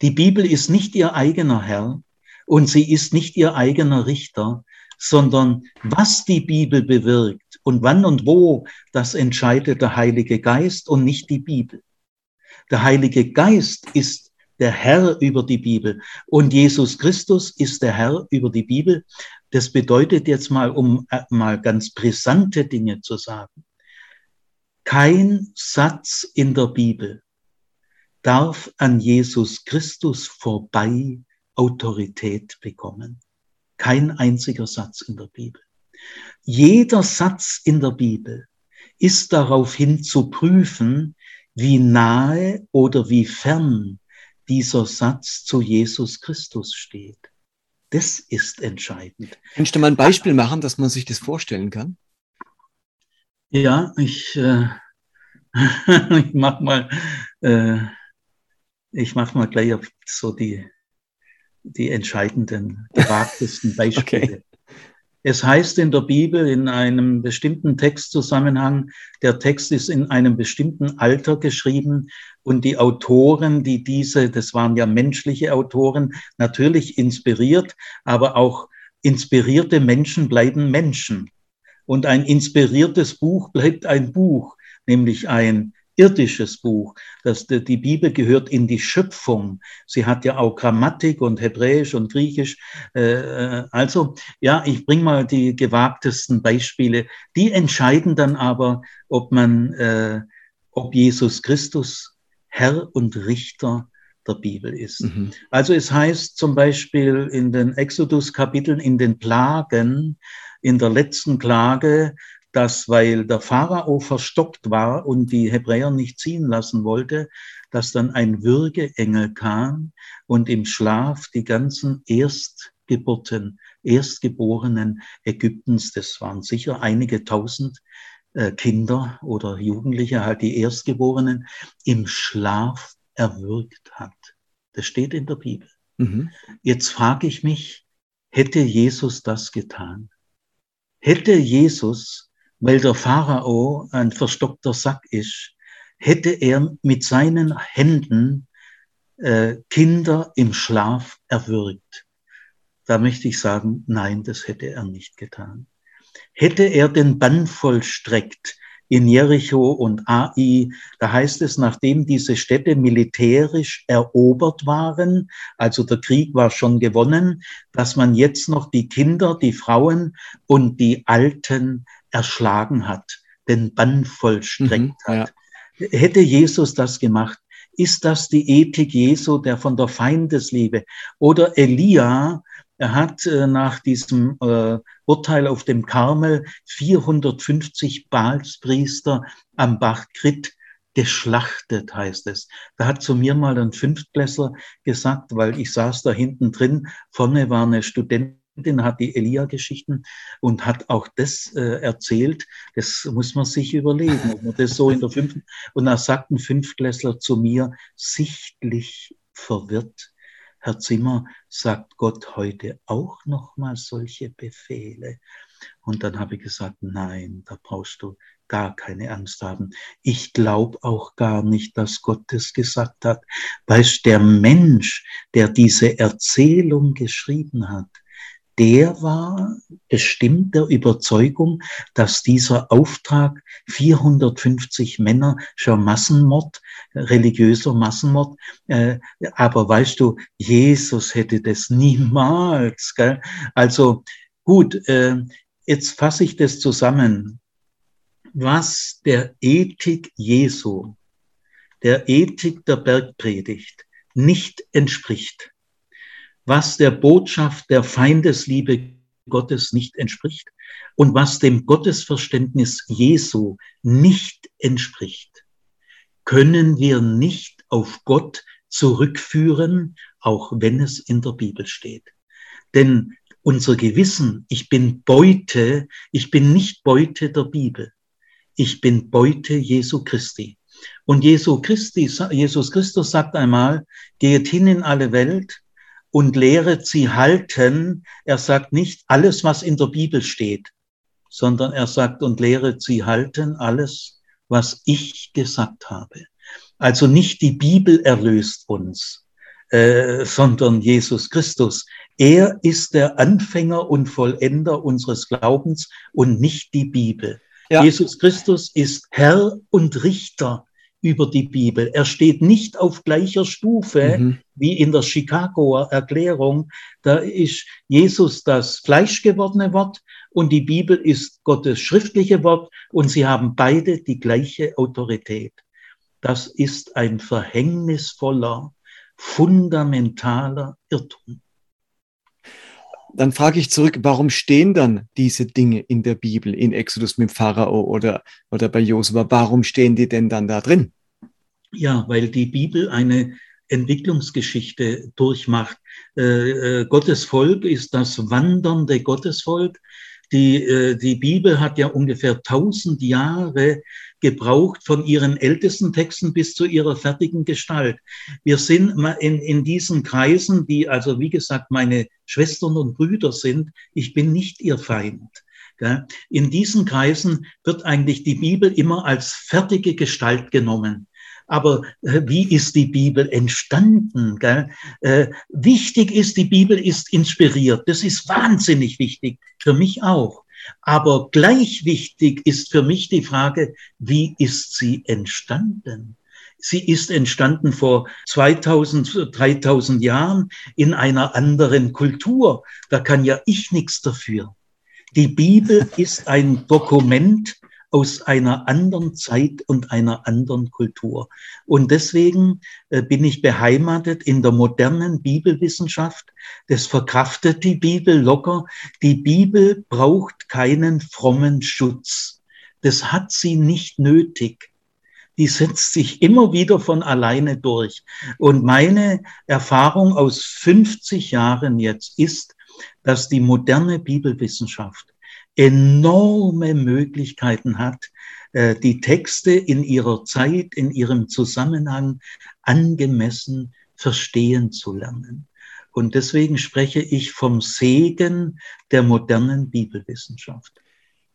Die Bibel ist nicht ihr eigener Herr und sie ist nicht ihr eigener Richter, sondern was die Bibel bewirkt und wann und wo, das entscheidet der Heilige Geist und nicht die Bibel. Der Heilige Geist ist der Herr über die Bibel und Jesus Christus ist der Herr über die Bibel. Das bedeutet jetzt mal, um äh, mal ganz brisante Dinge zu sagen, kein Satz in der Bibel darf an Jesus Christus vorbei Autorität bekommen. Kein einziger Satz in der Bibel. Jeder Satz in der Bibel ist daraufhin zu prüfen, wie nahe oder wie fern dieser Satz zu Jesus Christus steht. Das ist entscheidend. Kannst du mal ein Beispiel machen, dass man sich das vorstellen kann? Ja, ich, äh, ich mach mal, äh, ich mach mal gleich so die, die entscheidenden, gewagtesten Beispiele. Okay. Es heißt in der Bibel in einem bestimmten Textzusammenhang, der Text ist in einem bestimmten Alter geschrieben und die Autoren, die diese, das waren ja menschliche Autoren, natürlich inspiriert, aber auch inspirierte Menschen bleiben Menschen. Und ein inspiriertes Buch bleibt ein Buch, nämlich ein irdisches Buch. Das, die Bibel gehört in die Schöpfung. Sie hat ja auch Grammatik und Hebräisch und Griechisch. Äh, äh, also, ja, ich bringe mal die gewagtesten Beispiele. Die entscheiden dann aber, ob man, äh, ob Jesus Christus Herr und Richter der Bibel ist. Mhm. Also es heißt zum Beispiel in den Exodus-Kapiteln, in den Plagen, in der letzten Klage, dass, weil der Pharao verstockt war und die Hebräer nicht ziehen lassen wollte, dass dann ein Würgeengel kam und im Schlaf die ganzen Erstgeburten, Erstgeborenen Ägyptens, das waren sicher einige tausend äh, Kinder oder Jugendliche, halt die Erstgeborenen, im Schlaf erwürgt hat. Das steht in der Bibel. Mhm. Jetzt frage ich mich, hätte Jesus das getan? Hätte Jesus, weil der Pharao ein verstockter Sack ist, hätte er mit seinen Händen äh, Kinder im Schlaf erwürgt? Da möchte ich sagen, nein, das hätte er nicht getan. Hätte er den Bann vollstreckt, in Jericho und Ai. Da heißt es, nachdem diese Städte militärisch erobert waren, also der Krieg war schon gewonnen, dass man jetzt noch die Kinder, die Frauen und die Alten erschlagen hat, den Bann vollstreckt mhm, hat. Ja. Hätte Jesus das gemacht, ist das die Ethik Jesu, der von der Feindesliebe? Oder Elia, er hat äh, nach diesem äh, Urteil auf dem Karmel 450 Baalspriester am Bach Krit geschlachtet, heißt es. Da hat zu mir mal ein Fünftklässler gesagt, weil ich saß da hinten drin, vorne war eine Studentin, hat die Elia-Geschichten und hat auch das äh, erzählt. Das muss man sich überlegen, ob man das so in der fünften. Und da sagt ein Fünftklässler zu mir, sichtlich verwirrt, Herr Zimmer, sagt Gott heute auch noch mal solche Befehle? Und dann habe ich gesagt, nein, da brauchst du gar keine Angst haben. Ich glaube auch gar nicht, dass Gott es gesagt hat. Weißt, der Mensch, der diese Erzählung geschrieben hat, der war bestimmt der Überzeugung, dass dieser Auftrag 450 Männer schon Massenmord, religiöser Massenmord, äh, aber weißt du, Jesus hätte das niemals. Gell? Also gut, äh, jetzt fasse ich das zusammen. Was der Ethik Jesu, der Ethik der Bergpredigt nicht entspricht, was der Botschaft der Feindesliebe Gottes nicht entspricht und was dem Gottesverständnis Jesu nicht entspricht, können wir nicht auf Gott zurückführen, auch wenn es in der Bibel steht. Denn unser Gewissen, ich bin Beute, ich bin nicht Beute der Bibel. Ich bin Beute Jesu Christi. Und Jesu Christi, Jesus Christus sagt einmal, geht hin in alle Welt und lehret sie halten. Er sagt nicht alles, was in der Bibel steht, sondern er sagt und lehret sie halten alles, was ich gesagt habe. Also nicht die Bibel erlöst uns, äh, sondern Jesus Christus. Er ist der Anfänger und Vollender unseres Glaubens und nicht die Bibel. Ja. Jesus Christus ist Herr und Richter über die Bibel. Er steht nicht auf gleicher Stufe mhm. wie in der Chicagoer Erklärung. Da ist Jesus das fleischgewordene Wort und die Bibel ist Gottes schriftliche Wort und sie haben beide die gleiche Autorität. Das ist ein verhängnisvoller, fundamentaler Irrtum. Dann frage ich zurück, warum stehen dann diese Dinge in der Bibel, in Exodus mit Pharao oder, oder bei Josua? Warum stehen die denn dann da drin? Ja, weil die Bibel eine Entwicklungsgeschichte durchmacht. Äh, äh, Gottes Volk ist das wandernde Gottesvolk. Die, äh, die Bibel hat ja ungefähr tausend Jahre gebraucht von ihren ältesten Texten bis zu ihrer fertigen Gestalt. Wir sind in, in diesen Kreisen, die also wie gesagt meine Schwestern und Brüder sind, ich bin nicht ihr Feind. In diesen Kreisen wird eigentlich die Bibel immer als fertige Gestalt genommen. Aber äh, wie ist die Bibel entstanden? Äh, wichtig ist, die Bibel ist inspiriert. Das ist wahnsinnig wichtig, für mich auch. Aber gleich wichtig ist für mich die Frage, wie ist sie entstanden? Sie ist entstanden vor 2000, 3000 Jahren in einer anderen Kultur. Da kann ja ich nichts dafür. Die Bibel ist ein Dokument aus einer anderen Zeit und einer anderen Kultur. Und deswegen äh, bin ich beheimatet in der modernen Bibelwissenschaft. Das verkraftet die Bibel locker. Die Bibel braucht keinen frommen Schutz. Das hat sie nicht nötig die setzt sich immer wieder von alleine durch. Und meine Erfahrung aus 50 Jahren jetzt ist, dass die moderne Bibelwissenschaft enorme Möglichkeiten hat, äh, die Texte in ihrer Zeit, in ihrem Zusammenhang angemessen verstehen zu lernen. Und deswegen spreche ich vom Segen der modernen Bibelwissenschaft.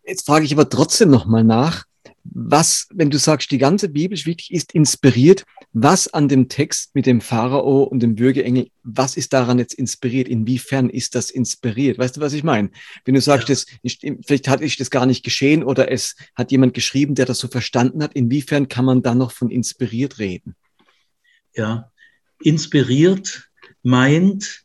Jetzt frage ich aber trotzdem noch mal nach, was, wenn du sagst, die ganze Bibel ist wichtig, ist inspiriert, was an dem Text mit dem Pharao und dem Würgeengel, was ist daran jetzt inspiriert? Inwiefern ist das inspiriert? Weißt du, was ich meine? Wenn du sagst, ja. das, vielleicht hat ich das gar nicht geschehen oder es hat jemand geschrieben, der das so verstanden hat, inwiefern kann man da noch von inspiriert reden? Ja, inspiriert meint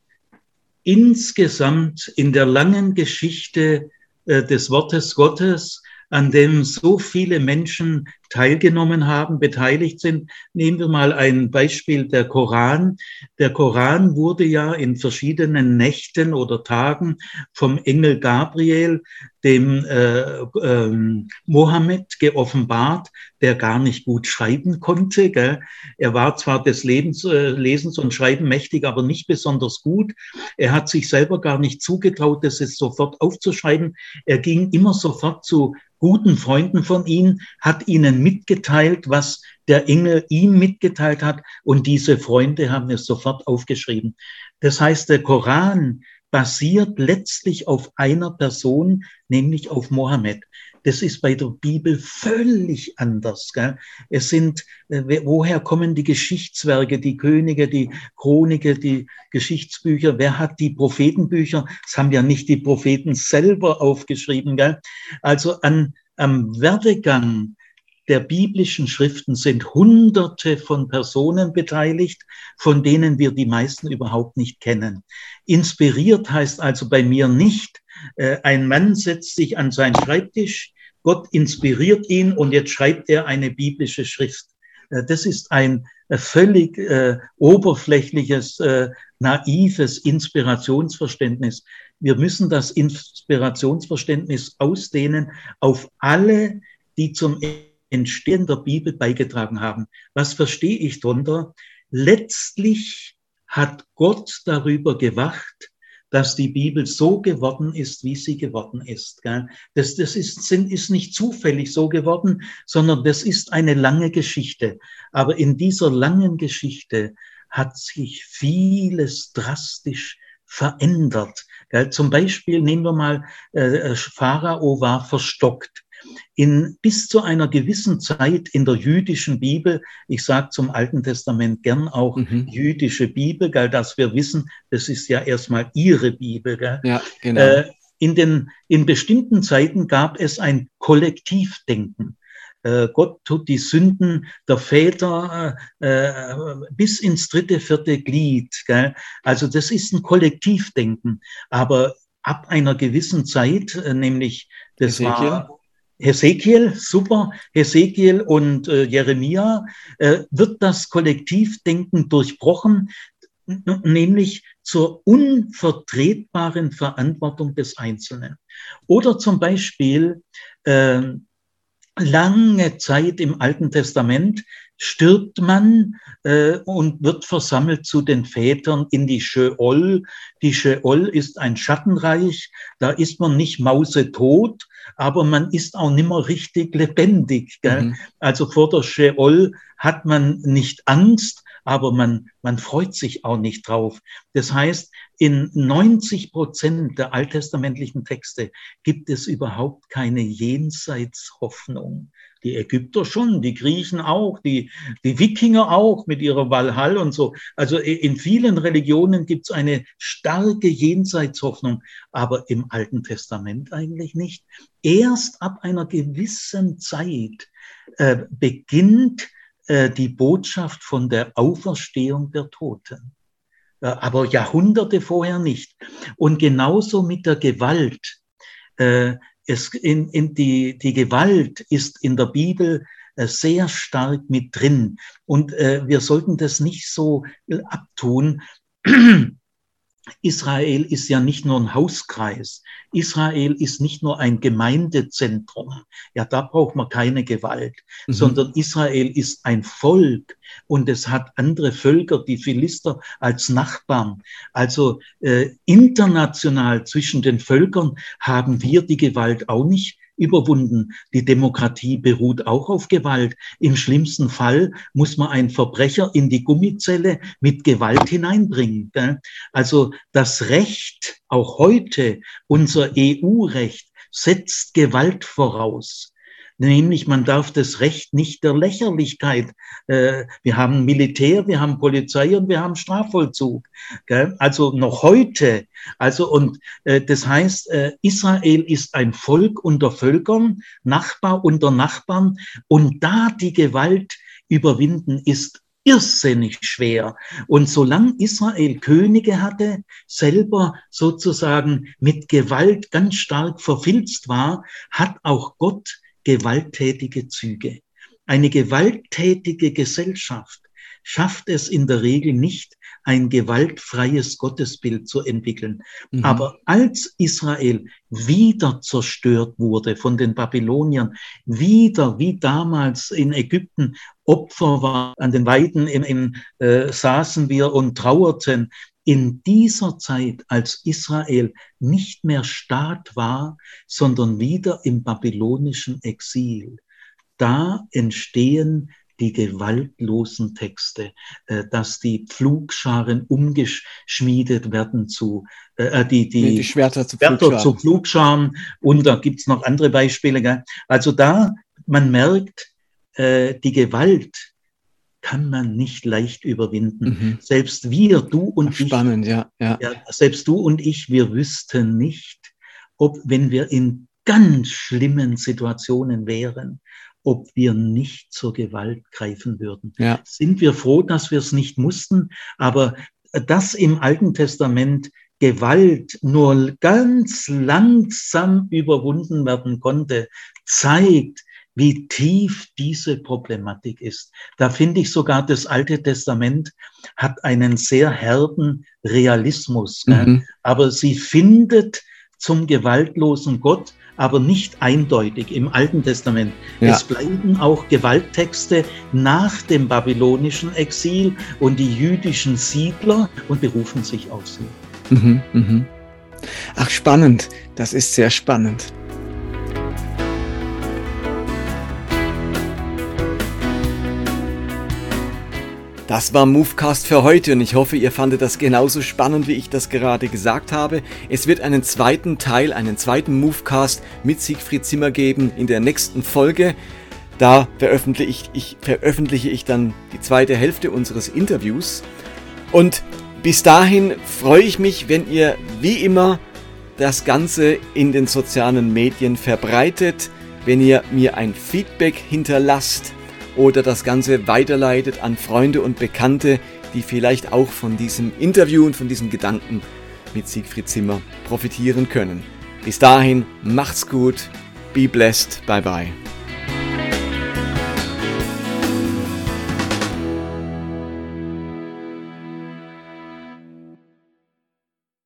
insgesamt in der langen Geschichte äh, des Wortes Gottes an dem so viele Menschen teilgenommen haben, beteiligt sind. Nehmen wir mal ein Beispiel, der Koran. Der Koran wurde ja in verschiedenen Nächten oder Tagen vom Engel Gabriel, dem äh, äh, Mohammed, geoffenbart, der gar nicht gut schreiben konnte. Gell? Er war zwar des Lebens, äh, Lesens und Schreiben mächtig, aber nicht besonders gut. Er hat sich selber gar nicht zugetraut, das jetzt sofort aufzuschreiben. Er ging immer sofort zu guten Freunden von ihm, hat ihnen mitgeteilt, was der Engel ihm mitgeteilt hat und diese Freunde haben es sofort aufgeschrieben. Das heißt, der Koran basiert letztlich auf einer Person, nämlich auf Mohammed. Das ist bei der Bibel völlig anders. Gell? Es sind, äh, woher kommen die Geschichtswerke, die Könige, die Chronike, die Geschichtsbücher? Wer hat die Prophetenbücher? Das haben ja nicht die Propheten selber aufgeschrieben. Gell? Also an, am Werdegang der biblischen Schriften sind Hunderte von Personen beteiligt, von denen wir die meisten überhaupt nicht kennen. Inspiriert heißt also bei mir nicht, äh, ein Mann setzt sich an seinen Schreibtisch, Gott inspiriert ihn und jetzt schreibt er eine biblische Schrift. Äh, das ist ein äh, völlig äh, oberflächliches, naives Inspirationsverständnis. Wir müssen das Inspirationsverständnis ausdehnen auf alle, die zum Entstehen der Bibel beigetragen haben. Was verstehe ich darunter? Letztlich hat Gott darüber gewacht, dass die Bibel so geworden ist, wie sie geworden ist. Das, das ist, ist nicht zufällig so geworden, sondern das ist eine lange Geschichte. Aber in dieser langen Geschichte hat sich vieles drastisch verändert. Zum Beispiel nehmen wir mal, äh, Pharao war verstockt in, bis zu einer gewissen Zeit in der jüdischen Bibel, ich sage zum Alten Testament gern auch mhm. jüdische Bibel, gell, dass wir wissen, das ist ja erstmal ihre Bibel. Gell. Ja, genau. Äh, in, den, in bestimmten Zeiten gab es ein Kollektivdenken. Äh, Gott tut die Sünden der Väter äh, äh, bis ins dritte, vierte Glied. Gell? Also das ist ein Kollektivdenken. Aber ab einer gewissen Zeit, äh, nämlich das Ezekiel. war Hesekiel, super, Hesekiel und äh, Jeremia, äh, wird das Kollektivdenken durchbrochen, nämlich zur unvertretbaren Verantwortung des Einzelnen. Oder zum Beispiel äh, lange Zeit im Alten Testament stirbt man äh, und wird versammelt zu den Vätern in die Sheol. Die Sheol ist ein Schattenreich, da ist man nicht mausetot, aber man ist auch nimmer richtig lebendig. Gell? Mhm. Also vor der Sheol hat man nicht Angst, aber man, man freut sich auch nicht drauf. Das heißt, in 90 Prozent der alttestamentlichen Texte gibt es überhaupt keine Jenseitshoffnung. Die Ägypter schon, die Griechen auch, die, die Wikinger auch mit ihrer Walhall und so. Also in vielen Religionen gibt es eine starke Jenseitshoffnung, aber im Alten Testament eigentlich nicht. Erst ab einer gewissen Zeit äh, beginnt äh, die Botschaft von der Auferstehung der Toten. Äh, aber Jahrhunderte vorher nicht. Und genauso mit der Gewalt. Äh, es, in, in die, die Gewalt ist in der Bibel sehr stark mit drin. Und wir sollten das nicht so abtun. Israel ist ja nicht nur ein Hauskreis. Israel ist nicht nur ein Gemeindezentrum. Ja, da braucht man keine Gewalt, mhm. sondern Israel ist ein Volk und es hat andere Völker, die Philister, als Nachbarn. Also äh, international zwischen den Völkern haben wir die Gewalt auch nicht überwunden. Die Demokratie beruht auch auf Gewalt. Im schlimmsten Fall muss man einen Verbrecher in die Gummizelle mit Gewalt hineinbringen. Also das Recht, auch heute, unser EU-Recht, setzt Gewalt voraus nämlich man darf das Recht nicht der Lächerlichkeit. Äh, wir haben Militär, wir haben Polizei und wir haben Strafvollzug. Also noch heute. Also und äh, das heißt, äh, Israel ist ein Volk unter Völkern, Nachbar unter Nachbarn und da die Gewalt überwinden ist irrsinnig schwer. Und solange Israel Könige hatte, selber sozusagen mit Gewalt ganz stark verfilzt war, hat auch Gott gewalttätige Züge. Eine gewalttätige Gesellschaft schafft es in der Regel nicht, ein gewaltfreies Gottesbild zu entwickeln. Mhm. Aber als Israel wieder zerstört wurde von den Babyloniern, wieder wie damals in Ägypten Opfer war, an den Weiden in, in, äh, saßen wir und trauerten, in dieser Zeit, als Israel nicht mehr Staat war, sondern wieder im babylonischen Exil, da entstehen die gewaltlosen Texte, äh, dass die Pflugscharen umgeschmiedet werden zu, äh, die, die, die Schwerter, zu, Schwerter Pflugscharen. zu Pflugscharen. Und da gibt's noch andere Beispiele. Gell? Also da, man merkt, äh, die Gewalt kann man nicht leicht überwinden. Mhm. Selbst wir, du und Spannend, ich. Ja, ja. ja. Selbst du und ich, wir wüssten nicht, ob, wenn wir in ganz schlimmen Situationen wären, ob wir nicht zur Gewalt greifen würden. Ja. Sind wir froh, dass wir es nicht mussten, aber das im Alten Testament Gewalt nur ganz langsam überwunden werden konnte, zeigt, wie tief diese Problematik ist. Da finde ich sogar, das Alte Testament hat einen sehr herben Realismus. Mhm. Aber sie findet zum gewaltlosen Gott, aber nicht eindeutig im Alten Testament. Ja. Es bleiben auch Gewalttexte nach dem babylonischen Exil und die jüdischen Siedler und berufen sich auf sie. Mhm, mh. Ach, spannend. Das ist sehr spannend. Das war Movecast für heute und ich hoffe, ihr fandet das genauso spannend, wie ich das gerade gesagt habe. Es wird einen zweiten Teil, einen zweiten Movecast mit Siegfried Zimmer geben in der nächsten Folge. Da veröffentliche ich, ich, veröffentliche ich dann die zweite Hälfte unseres Interviews. Und bis dahin freue ich mich, wenn ihr wie immer das Ganze in den sozialen Medien verbreitet, wenn ihr mir ein Feedback hinterlasst oder das Ganze weiterleitet an Freunde und Bekannte, die vielleicht auch von diesem Interview und von diesen Gedanken mit Siegfried Zimmer profitieren können. Bis dahin, macht's gut, be blessed, bye bye.